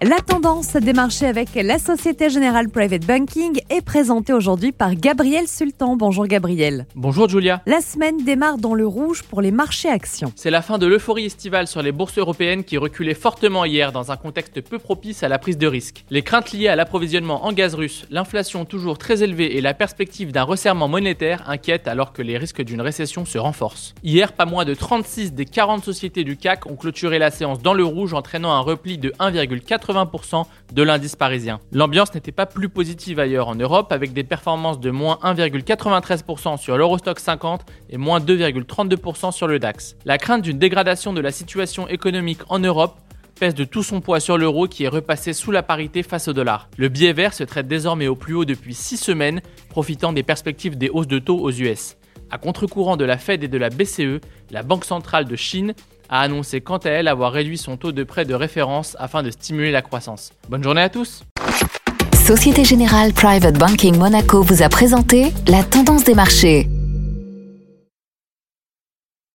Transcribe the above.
La tendance des marchés avec la Société Générale Private Banking est présentée aujourd'hui par Gabriel Sultan. Bonjour Gabriel. Bonjour Julia. La semaine démarre dans le rouge pour les marchés actions. C'est la fin de l'euphorie estivale sur les bourses européennes qui reculaient fortement hier dans un contexte peu propice à la prise de risque. Les craintes liées à l'approvisionnement en gaz russe, l'inflation toujours très élevée et la perspective d'un resserrement monétaire inquiètent alors que les risques d'une récession se renforcent. Hier, pas moins de 36 des 40 sociétés du CAC ont clôturé la séance dans le rouge entraînant un repli de 1,4 80% de l'indice parisien. L'ambiance n'était pas plus positive ailleurs en Europe avec des performances de moins 1,93% sur l'Eurostock 50 et moins 2,32% sur le DAX. La crainte d'une dégradation de la situation économique en Europe pèse de tout son poids sur l'euro qui est repassé sous la parité face au dollar. Le billet vert se traite désormais au plus haut depuis 6 semaines, profitant des perspectives des hausses de taux aux US. À contre-courant de la Fed et de la BCE, la Banque centrale de Chine a annoncé quant à elle avoir réduit son taux de prêt de référence afin de stimuler la croissance. Bonne journée à tous Société Générale Private Banking Monaco vous a présenté la tendance des marchés.